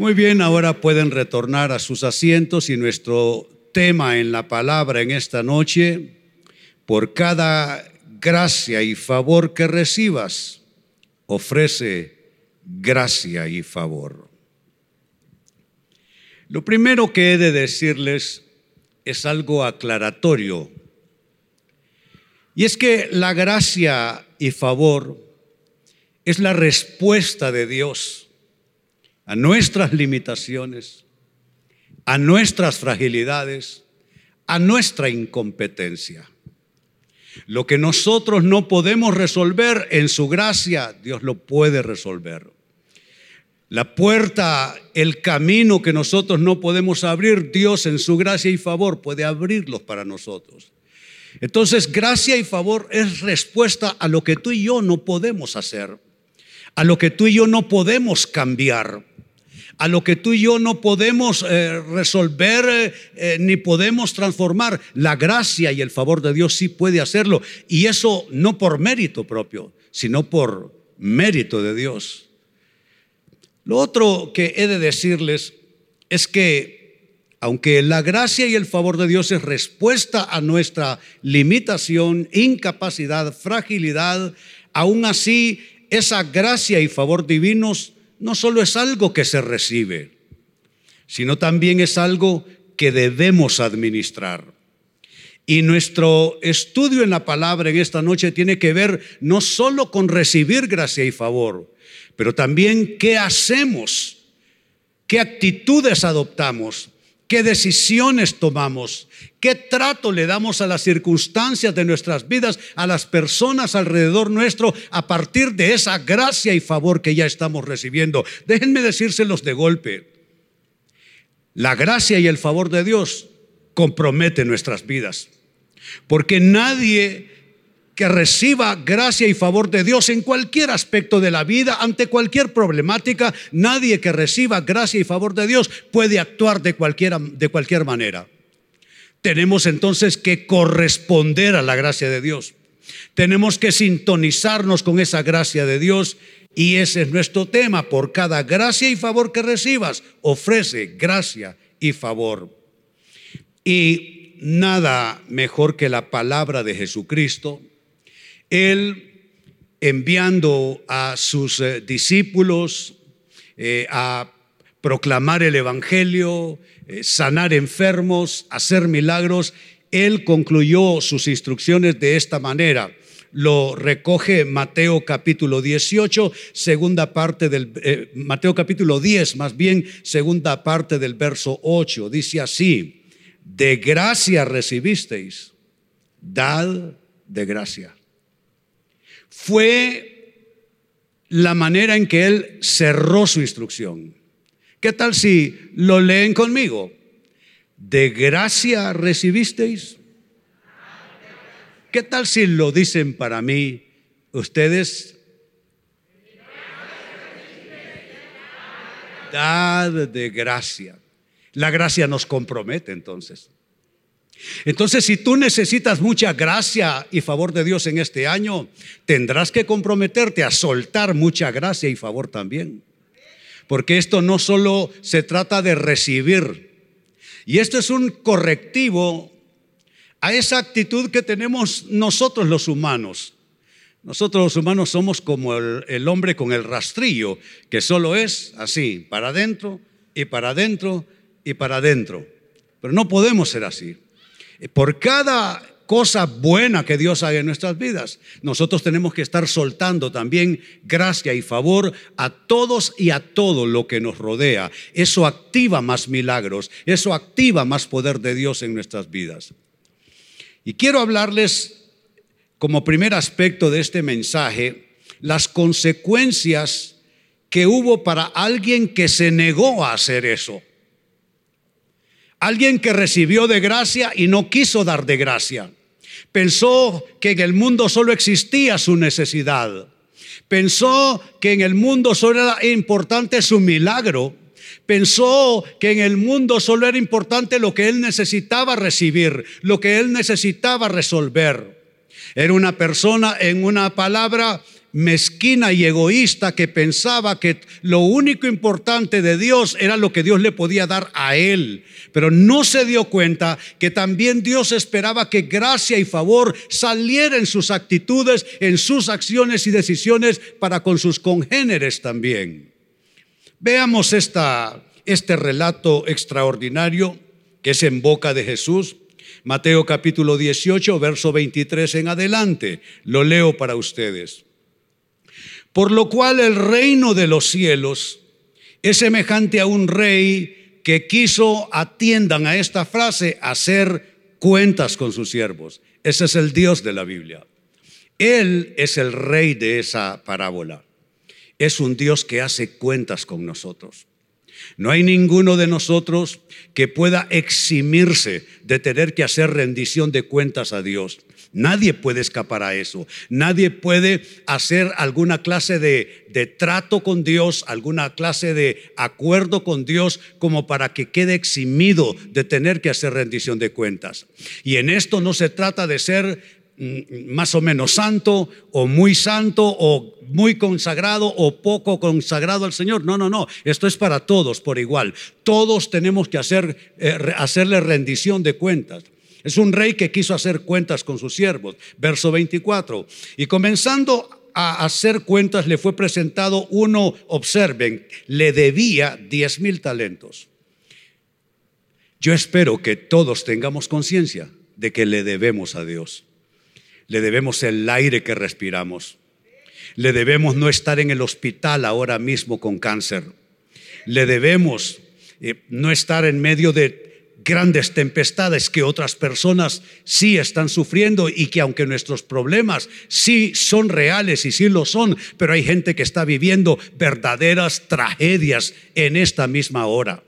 Muy bien, ahora pueden retornar a sus asientos y nuestro tema en la palabra en esta noche, por cada gracia y favor que recibas, ofrece gracia y favor. Lo primero que he de decirles es algo aclaratorio. Y es que la gracia y favor es la respuesta de Dios a nuestras limitaciones, a nuestras fragilidades, a nuestra incompetencia. Lo que nosotros no podemos resolver en su gracia, Dios lo puede resolver. La puerta, el camino que nosotros no podemos abrir, Dios en su gracia y favor puede abrirlos para nosotros. Entonces, gracia y favor es respuesta a lo que tú y yo no podemos hacer, a lo que tú y yo no podemos cambiar, a lo que tú y yo no podemos eh, resolver eh, eh, ni podemos transformar. La gracia y el favor de Dios sí puede hacerlo. Y eso no por mérito propio, sino por mérito de Dios. Lo otro que he de decirles es que aunque la gracia y el favor de Dios es respuesta a nuestra limitación, incapacidad, fragilidad, aún así esa gracia y favor divinos no solo es algo que se recibe, sino también es algo que debemos administrar. Y nuestro estudio en la palabra en esta noche tiene que ver no solo con recibir gracia y favor, pero también qué hacemos, qué actitudes adoptamos, qué decisiones tomamos, qué trato le damos a las circunstancias de nuestras vidas, a las personas alrededor nuestro, a partir de esa gracia y favor que ya estamos recibiendo. Déjenme decírselos de golpe. La gracia y el favor de Dios comprometen nuestras vidas, porque nadie que reciba gracia y favor de Dios en cualquier aspecto de la vida, ante cualquier problemática, nadie que reciba gracia y favor de Dios puede actuar de, cualquiera, de cualquier manera. Tenemos entonces que corresponder a la gracia de Dios. Tenemos que sintonizarnos con esa gracia de Dios y ese es nuestro tema. Por cada gracia y favor que recibas, ofrece gracia y favor. Y nada mejor que la palabra de Jesucristo él enviando a sus eh, discípulos eh, a proclamar el Evangelio, eh, sanar enfermos, hacer milagros, él concluyó sus instrucciones de esta manera. Lo recoge Mateo capítulo 18, segunda parte del, Mateo capítulo 10, más bien segunda parte del verso 8. Dice así, de gracia recibisteis, dad de gracia fue la manera en que él cerró su instrucción. ¿Qué tal si lo leen conmigo? ¿De gracia recibisteis? ¿Qué tal si lo dicen para mí ustedes? Dad de gracia. La gracia nos compromete entonces. Entonces, si tú necesitas mucha gracia y favor de Dios en este año, tendrás que comprometerte a soltar mucha gracia y favor también. Porque esto no solo se trata de recibir, y esto es un correctivo a esa actitud que tenemos nosotros los humanos. Nosotros los humanos somos como el, hombre con el rastrillo, que solo es así, para adentro y para adentro y para adentro. Pero no podemos ser así. Por cada cosa buena que Dios haga en nuestras vidas, nosotros tenemos que estar soltando también gracia y favor a todos y a todo lo que nos rodea. Eso activa más milagros, eso activa más poder de Dios en nuestras vidas. Y quiero hablarles como primer aspecto de este mensaje las consecuencias que hubo para alguien que se negó a hacer eso. Alguien que recibió de gracia y no quiso dar de gracia. Pensó que en el mundo solo existía su necesidad. Pensó que en el mundo solo era importante su milagro. Pensó que en el mundo solo era importante lo que él necesitaba recibir, lo que él necesitaba resolver. Era una persona, en una palabra, mezquina y egoísta que pensaba que lo único importante de Dios era lo que Dios le podía dar a él. Pero no se dio cuenta que también Dios esperaba que gracia y favor saliera en sus actitudes, en sus acciones y decisiones para con sus congéneres también. Veamos esta, este relato extraordinario que es en boca de Jesús. Mateo capítulo 18, verso 23 en adelante. Lo leo para ustedes. Por lo cual el reino de los cielos es semejante a un rey que quiso, atiendan a esta frase, hacer cuentas con sus siervos. Ese es el Dios de la Biblia. Él es el rey de esa parábola. Es un Dios que hace cuentas con nosotros. No hay ninguno de nosotros que pueda eximirse de tener que hacer rendición de cuentas a Dios. Nadie puede escapar a eso. Nadie puede hacer alguna clase de, de, trato con Dios, alguna clase de acuerdo con Dios como para que quede eximido de tener que hacer rendición de cuentas. Y en esto no se trata de ser mm, más o menos santo o muy santo o muy consagrado o poco consagrado al Señor. No, no, no. Esto es para todos por igual. Todos tenemos que hacer, eh, hacerle rendición de cuentas. Es un rey que quiso hacer cuentas con sus siervos. Verso 24. Y comenzando a hacer cuentas le fue presentado uno, observen, le debía 10 mil talentos. Yo espero que todos tengamos conciencia de que le debemos a Dios. Le debemos el aire que respiramos. Le debemos no estar en el hospital ahora mismo con cáncer. Le debemos eh, no estar en medio de grandes tempestades que otras personas sí están sufriendo y que aunque nuestros problemas sí son reales y sí lo son, pero hay gente que está viviendo verdaderas tragedias en esta misma hora.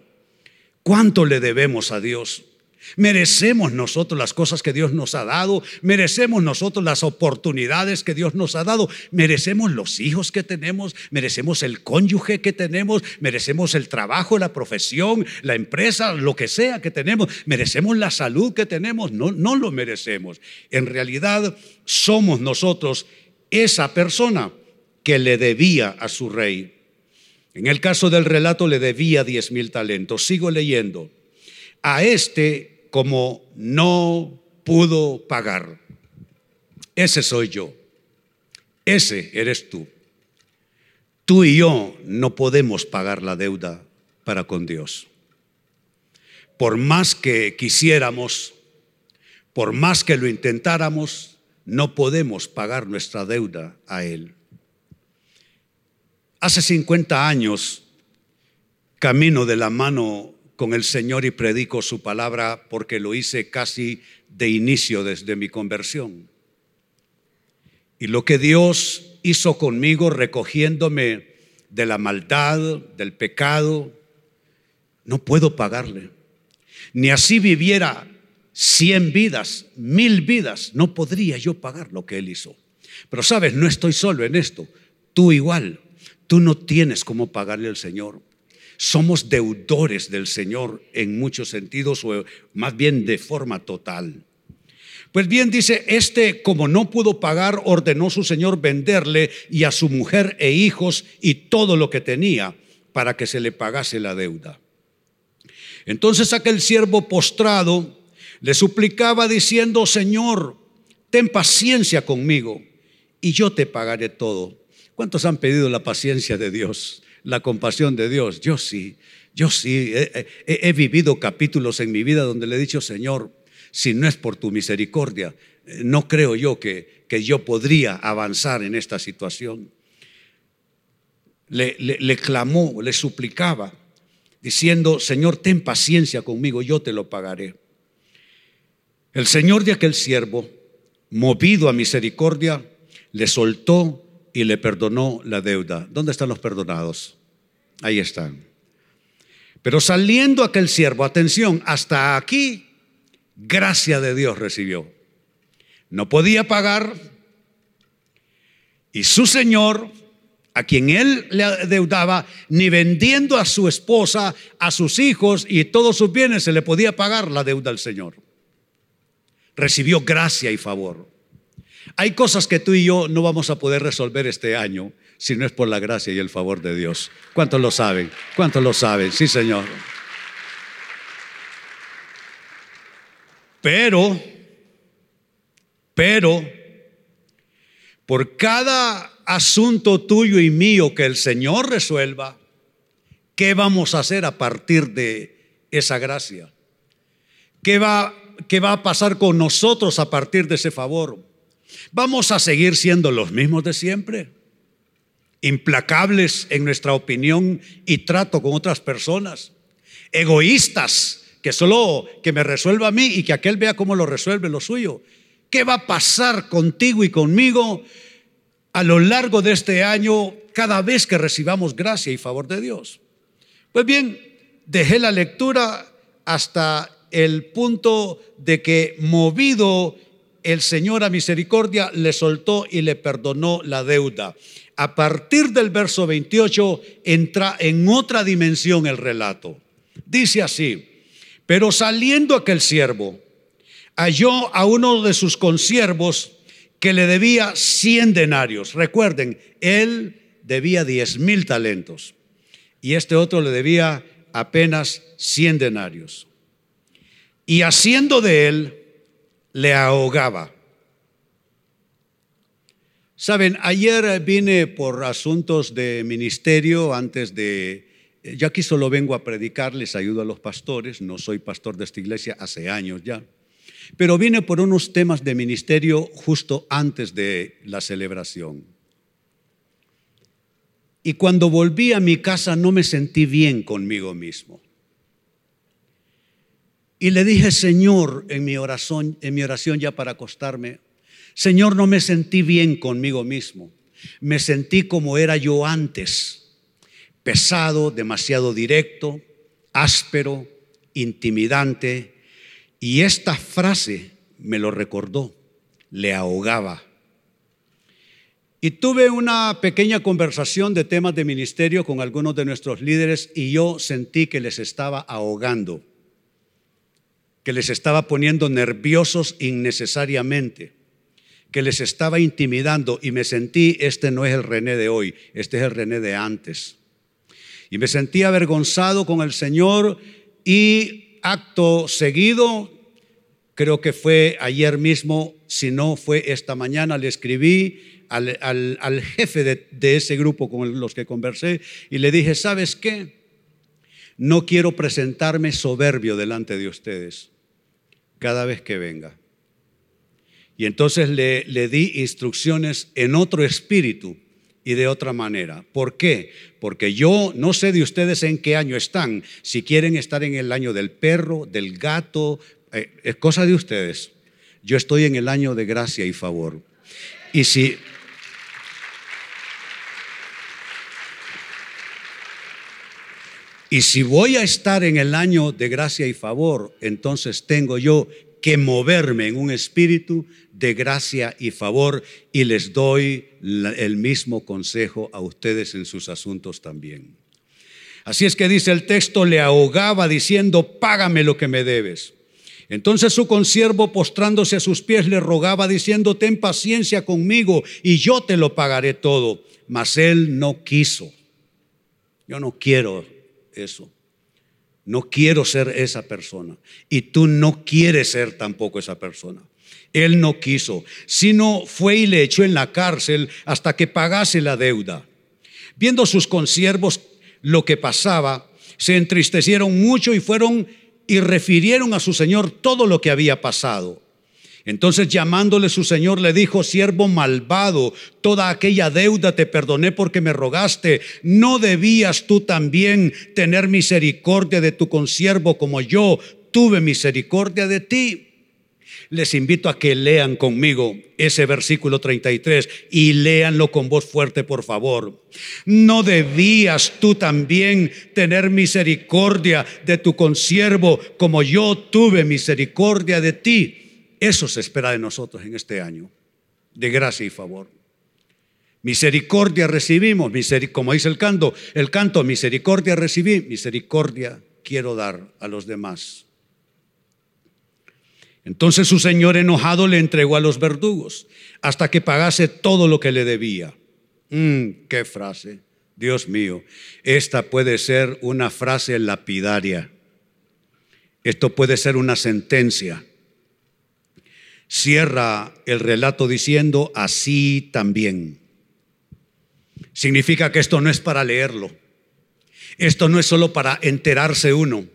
¿Cuánto le debemos a Dios? Merecemos nosotros las cosas que Dios nos ha dado, merecemos nosotros las oportunidades que Dios nos ha dado, merecemos los hijos que tenemos, merecemos el cónyuge que tenemos, merecemos el trabajo, la profesión, la empresa, lo que sea que tenemos, merecemos la salud que tenemos, no, no lo merecemos. En realidad somos nosotros esa persona que le debía a su rey. En el caso del relato le debía diez mil talentos. Sigo leyendo. A este como no pudo pagar. Ese soy yo. Ese eres tú. Tú y yo no podemos pagar la deuda para con Dios. Por más que quisiéramos, por más que lo intentáramos, no podemos pagar nuestra deuda a Él. Hace 50 años, camino de la mano con el Señor y predico su palabra porque lo hice casi de inicio desde mi conversión. Y lo que Dios hizo conmigo recogiéndome de la maldad, del pecado, no puedo pagarle. Ni así viviera cien vidas, mil vidas, no podría yo pagar lo que Él hizo. Pero sabes, no estoy solo en esto. Tú igual, tú no tienes cómo pagarle al Señor somos deudores del Señor en muchos sentidos, o más bien de forma total. Pues bien, dice, este como no pudo pagar, ordenó su Señor venderle y a su mujer e hijos y todo lo que tenía para que se le pagase la deuda. Entonces aquel siervo postrado le suplicaba diciendo, Señor, ten paciencia conmigo y yo te pagaré todo. ¿Cuántos han pedido la paciencia de Dios? La compasión de Dios. Yo sí, yo sí, he, vivido capítulos en mi vida donde le he dicho, Señor, si no es por tu misericordia, eh, no creo yo que, que yo podría avanzar en esta situación. Le, le, clamó, le suplicaba, diciendo, Señor, ten paciencia conmigo, yo te lo pagaré. El Señor de aquel siervo, movido a misericordia, le soltó y le perdonó la deuda. ¿Dónde están los perdonados? Ahí están. Pero saliendo aquel siervo, atención, hasta aquí, gracia de Dios recibió. No podía pagar y su señor, a quien él le deudaba, ni vendiendo a su esposa, a sus hijos y todos sus bienes, se le podía pagar la deuda al Señor. Recibió gracia y favor. Hay cosas que tú y yo no vamos a poder resolver este año si no es por la gracia y el favor de Dios. ¿Cuántos lo saben? ¿Cuántos lo saben? Sí, Señor. Pero, pero, por cada asunto tuyo y mío que el Señor resuelva, ¿qué vamos a hacer a partir de esa gracia? ¿Qué va, qué va a pasar con nosotros a partir de ese favor? ¿Vamos a seguir siendo los mismos de siempre? Implacables en nuestra opinión y trato con otras personas. Egoístas que solo que me resuelva a mí y que aquel vea cómo lo resuelve lo suyo. ¿Qué va a pasar contigo y conmigo a lo largo de este año cada vez que recibamos gracia y favor de Dios? Pues bien, dejé la lectura hasta el punto de que movido el Señor a misericordia le soltó y le perdonó la deuda. A partir del verso 28 entra en otra dimensión el relato. Dice así, pero saliendo aquel siervo, halló a uno de sus consiervos que le debía 100 denarios. Recuerden, él debía 10 mil talentos y este otro le debía apenas 100 denarios. Y haciendo de él, le ahogaba. Saben, ayer vine por asuntos de ministerio antes de ya aquí solo vengo a predicar, les ayudo a los pastores, no soy pastor de esta iglesia hace años ya, pero vine por unos temas de ministerio justo antes de la celebración. Y cuando volví a mi casa no me sentí bien conmigo mismo. Y le dije, Señor, en mi oración, en mi oración ya para acostarme, Señor, no me sentí bien conmigo mismo. Me sentí como era yo antes pesado, demasiado directo, áspero, intimidante. Y esta frase me lo recordó, le ahogaba. Y tuve una pequeña conversación de temas de ministerio con algunos de nuestros líderes y yo sentí que les estaba ahogando, que les estaba poniendo nerviosos innecesariamente, que les estaba intimidando y me sentí, este no es el René de hoy, este es el René de antes. Y me sentí avergonzado con el Señor y acto seguido, creo que fue ayer mismo, si no fue esta mañana, le escribí al, jefe de, de ese grupo con los que conversé y le dije, ¿sabes qué? No quiero presentarme soberbio delante de ustedes cada vez que venga. Y entonces le, le, di instrucciones en otro espíritu y de otra manera. ¿Por qué? Porque yo no sé de ustedes en qué año están, si quieren estar en el año del perro, del gato, eh, es cosa de ustedes. Yo estoy en el año de gracia y favor. Y si... Y si voy a estar en el año de gracia y favor, entonces tengo yo que moverme en un espíritu de gracia y favor y les doy el mismo consejo a ustedes en sus asuntos también. Así es que dice el texto, le ahogaba diciendo, págame lo que me debes. Entonces su consiervo postrándose a sus pies le rogaba diciendo, ten paciencia conmigo y yo te lo pagaré todo. Mas él no quiso. Yo no quiero eso. No quiero ser esa persona. Y tú no quieres ser tampoco esa persona. Él no quiso, sino fue y le echó en la cárcel hasta que pagase la deuda. Viendo sus consiervos lo que pasaba, se entristecieron mucho y fueron y refirieron a su señor todo lo que había pasado. Entonces llamándole su señor le dijo, siervo malvado, toda aquella deuda te perdoné porque me rogaste. ¿No debías tú también tener misericordia de tu consiervo como yo tuve misericordia de ti? Les invito a que lean conmigo ese versículo 33 y léanlo con voz fuerte, por favor. ¿No debías tú también tener misericordia de tu consiervo como yo tuve misericordia de ti? Eso se espera de nosotros en este año, de gracia y favor. Misericordia recibimos, como dice el canto, el canto, misericordia recibí, misericordia quiero dar a los demás. Entonces su señor enojado le entregó a los verdugos hasta que pagase todo lo que le debía. Mm, qué frase, Dios mío. Esta puede ser una frase lapidaria. Esto puede ser una sentencia. Cierra el relato diciendo, así también. Significa que esto no es para leerlo. Esto no es solo para enterarse uno.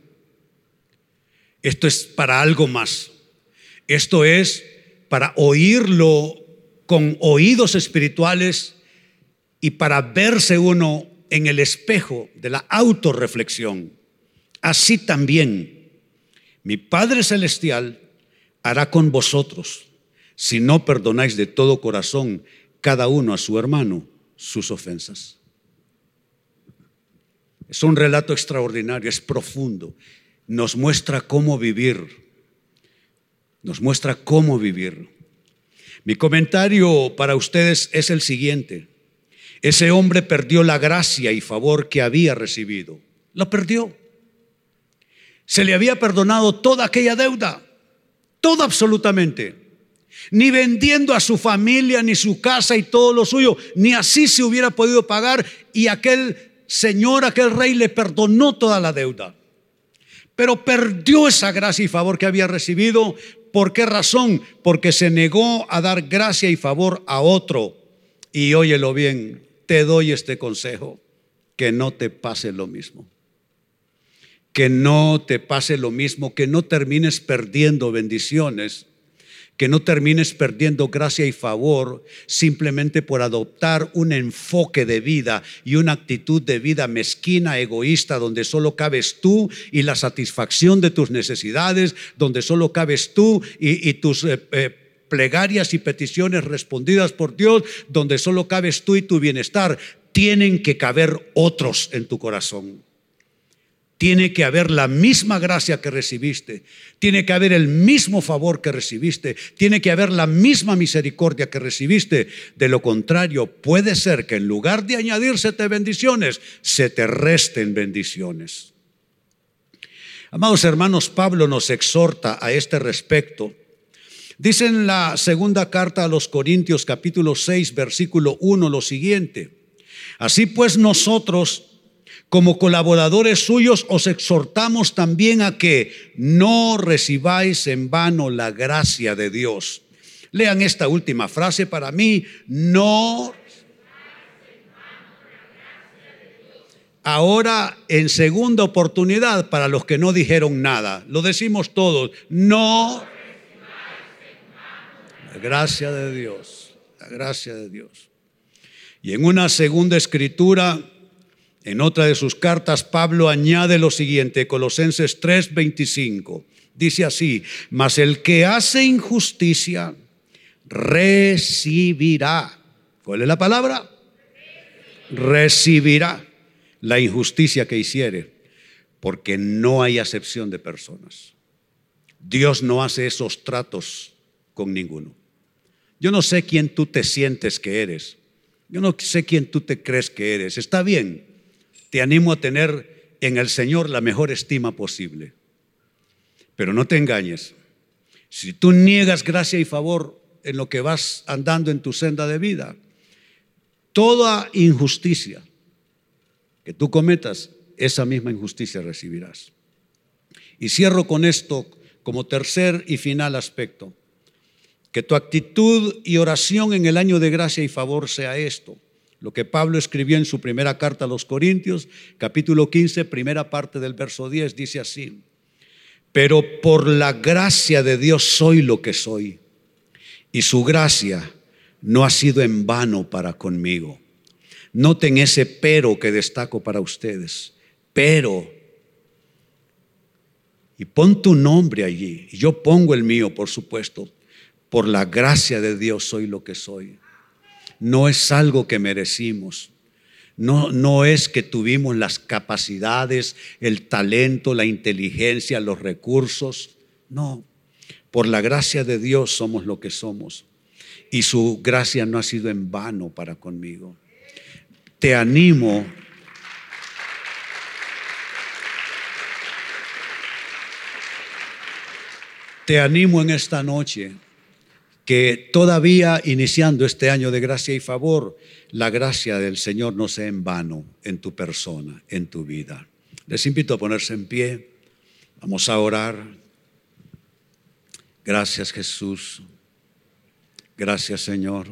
Esto es para algo más. Esto es para oírlo con oídos espirituales y para verse uno en el espejo de la autorreflexión. Así también mi Padre Celestial hará con vosotros si no perdonáis de todo corazón cada uno a su hermano sus ofensas. Es un relato extraordinario, es profundo. Nos muestra cómo vivir nos muestra cómo vivir. Mi comentario para ustedes es el siguiente. Ese hombre perdió la gracia y favor que había recibido. Lo perdió. Se le había perdonado toda aquella deuda, todo absolutamente. Ni vendiendo a su familia, ni su casa y todo lo suyo, ni así se hubiera podido pagar y aquel señor, aquel rey le perdonó toda la deuda. Pero perdió esa gracia y favor que había recibido ¿Por qué razón? Porque se negó a dar gracia y favor a otro. Y óyelo bien, te doy este consejo, que no te pase lo mismo. Que no te pase lo mismo, que no termines perdiendo bendiciones que no termines perdiendo gracia y favor simplemente por adoptar un enfoque de vida y una actitud de vida mezquina, egoísta, donde solo cabes tú y la satisfacción de tus necesidades, donde solo cabes tú y, tus... Eh, eh, plegarias y peticiones respondidas por Dios, donde solo cabes tú y tu bienestar, tienen que caber otros en tu corazón. Tiene que haber la misma gracia que recibiste, tiene que haber el mismo favor que recibiste, tiene que haber la misma misericordia que recibiste. De lo contrario, puede ser que en lugar de añadírsete bendiciones, se te resten bendiciones. Amados hermanos, Pablo nos exhorta a este respecto. Dice en la segunda carta a los Corintios capítulo 6 versículo 1 lo siguiente. Así pues nosotros como colaboradores suyos os exhortamos también a que no recibáis en vano la gracia de Dios. Lean esta última frase para mí, no... Ahora, en segunda oportunidad, para los que no dijeron nada, lo decimos todos, no... La gracia de Dios, la gracia de Dios. Y en una segunda escritura, en otra de sus cartas, Pablo añade lo siguiente, Colosenses 3:25. Dice así, mas el que hace injusticia recibirá. ¿Cuál es la palabra? Recibirá la injusticia que hiciere, porque no hay acepción de personas. Dios no hace esos tratos con ninguno. Yo no sé quién tú te sientes que eres. Yo no sé quién tú te crees que eres. Está bien te animo a tener en el Señor la mejor estima posible. Pero no te engañes. Si tú niegas gracia y favor en lo que vas andando en tu senda de vida, toda injusticia que tú cometas, esa misma injusticia recibirás. Y cierro con esto como tercer y final aspecto. Que tu actitud y oración en el año de gracia y favor sea esto lo que Pablo escribió en su primera carta a los Corintios, capítulo 15, primera parte del verso 10, dice así, pero por la gracia de Dios soy lo que soy, y su gracia no ha sido en vano para conmigo. Noten ese pero que destaco para ustedes, pero, y pon tu nombre allí, yo pongo el mío, por supuesto, por la gracia de Dios soy lo que soy no es algo que merecimos. No, no es que tuvimos las capacidades, el talento, la inteligencia, los recursos. No, por la gracia de Dios somos lo que somos. Y su gracia no ha sido en vano para conmigo. Te animo Te animo en esta noche que todavía iniciando este año de gracia y favor, la gracia del Señor no sea en vano en tu persona, en tu vida. Les invito a ponerse en pie. Vamos a orar. Gracias Jesús. Gracias Señor.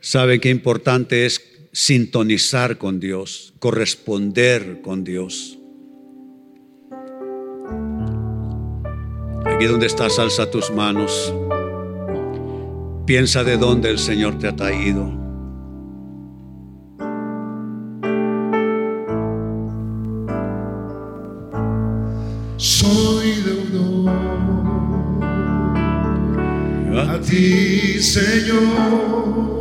¿Saben qué importante es sintonizar con Dios, corresponder con Dios? Aquí donde estás, alza tus manos. Piensa de dónde el Señor te ha traído. Soy deudor a ti, Señor.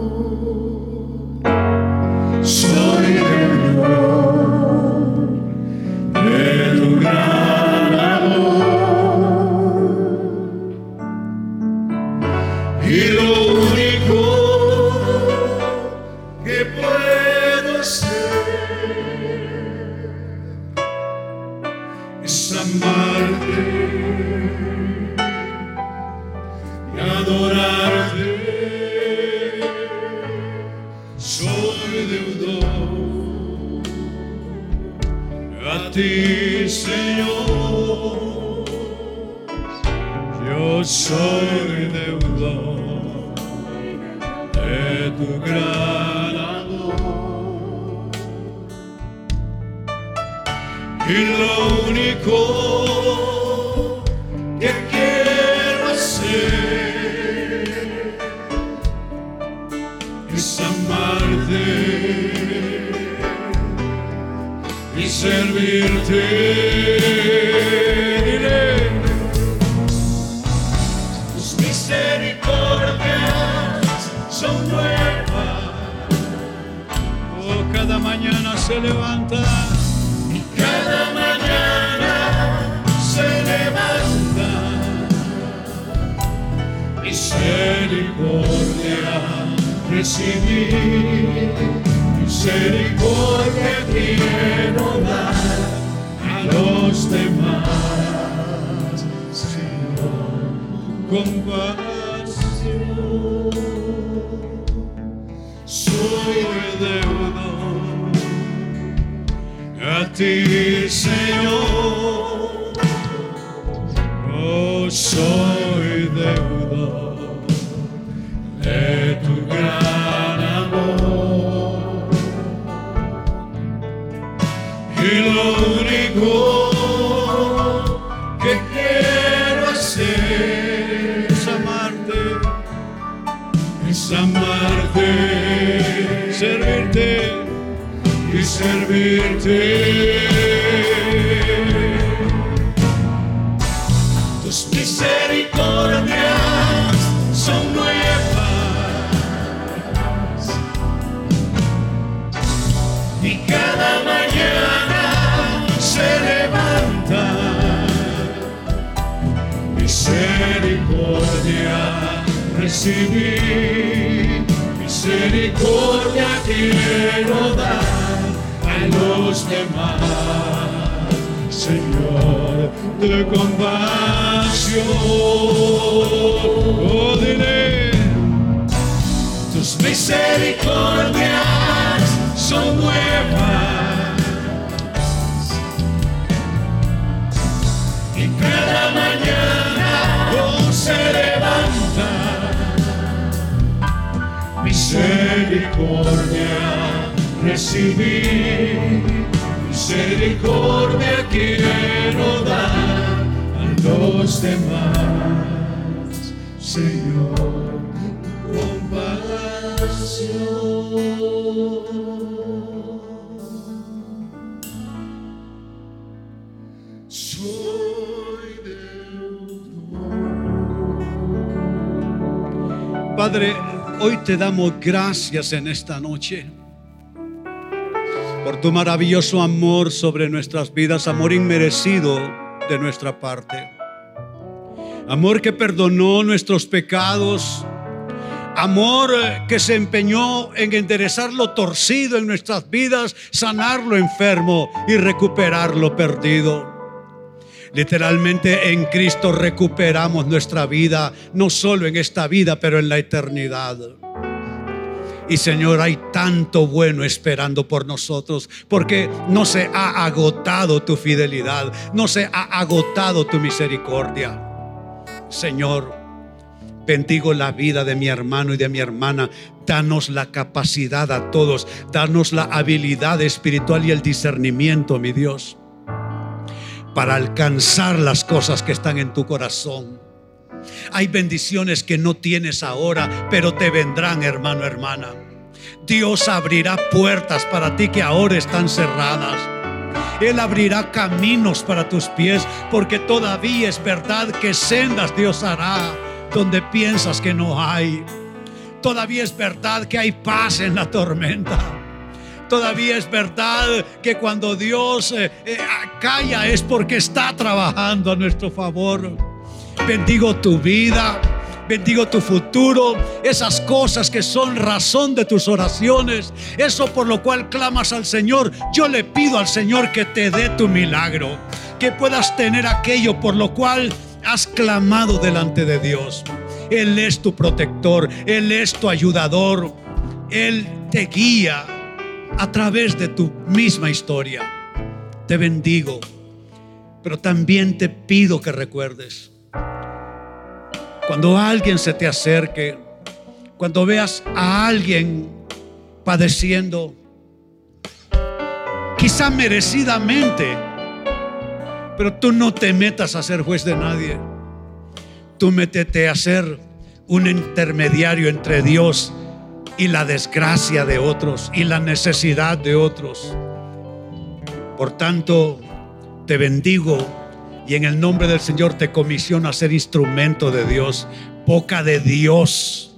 Tu gran amor. Y lo único que quiero hacer es amarte y servirte. Recibí, misericordia quiero dar a los demás, Señor, compasión. Soy deudor a ti, Señor. Misericordia recibí. Misericordia quiero dar a los demás. Señor de compasión oh tus misericordias son nuevas. Y cada mañana misericordia recibí misericordia quiero dar a los demás Señor compasión. Soy Padre, hoy te damos gracias en esta noche por tu maravilloso amor sobre nuestras vidas, amor inmerecido de nuestra parte. Amor que perdonó nuestros pecados, amor eh, que se empeñó en enderezar lo torcido en nuestras vidas, sanar lo enfermo y recuperar lo perdido. Literalmente en Cristo recuperamos nuestra vida, no solo en esta vida, pero en la eternidad. Y Señor, hay tanto bueno esperando por nosotros, porque no se ha agotado tu fidelidad, no se ha agotado tu misericordia. Señor, bendigo la vida de mi hermano y de mi hermana. Danos la capacidad a todos, danos la habilidad espiritual y el discernimiento, mi Dios, para alcanzar las cosas que están en tu corazón. Hay bendiciones que no tienes ahora, pero te vendrán, hermano, hermana. Dios abrirá puertas para ti que ahora están cerradas. Él abrirá caminos para tus pies, porque todavía es verdad que sendas Dios hará donde piensas que no hay. Todavía es verdad que hay paz en la tormenta. Todavía es verdad que cuando Dios eh, eh, calla es porque está trabajando a nuestro favor. Bendigo tu vida, bendigo tu futuro, esas cosas que son razón de tus oraciones, eso por lo cual clamas al Señor. Yo le pido al Señor que te dé tu milagro, que puedas tener aquello por lo cual has clamado delante de Dios. Él es tu protector, Él es tu ayudador, Él te guía a través de tu misma historia. Te bendigo, pero también te pido que recuerdes cuando alguien se te acerque, cuando veas a alguien padeciendo, quizá merecidamente, pero tú no te metas a ser juez de nadie. Tú métete a ser un intermediario entre Dios y la desgracia de otros y la necesidad de otros. Por tanto, te bendigo y en el nombre del Señor te comisiono a ser instrumento de Dios, boca de Dios.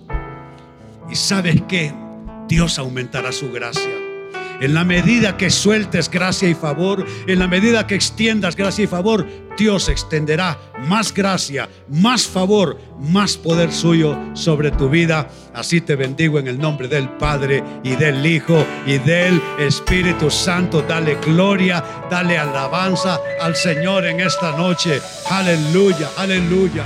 Y sabes que Dios aumentará su gracia. En la medida que sueltes gracia y favor, en la medida que extiendas gracia y favor, Dios extenderá más gracia, más favor, más poder suyo sobre tu vida. Así te bendigo en el nombre del Padre y del Hijo y del Espíritu Santo. Dale gloria, dale alabanza al Señor en esta noche. Aleluya, aleluya.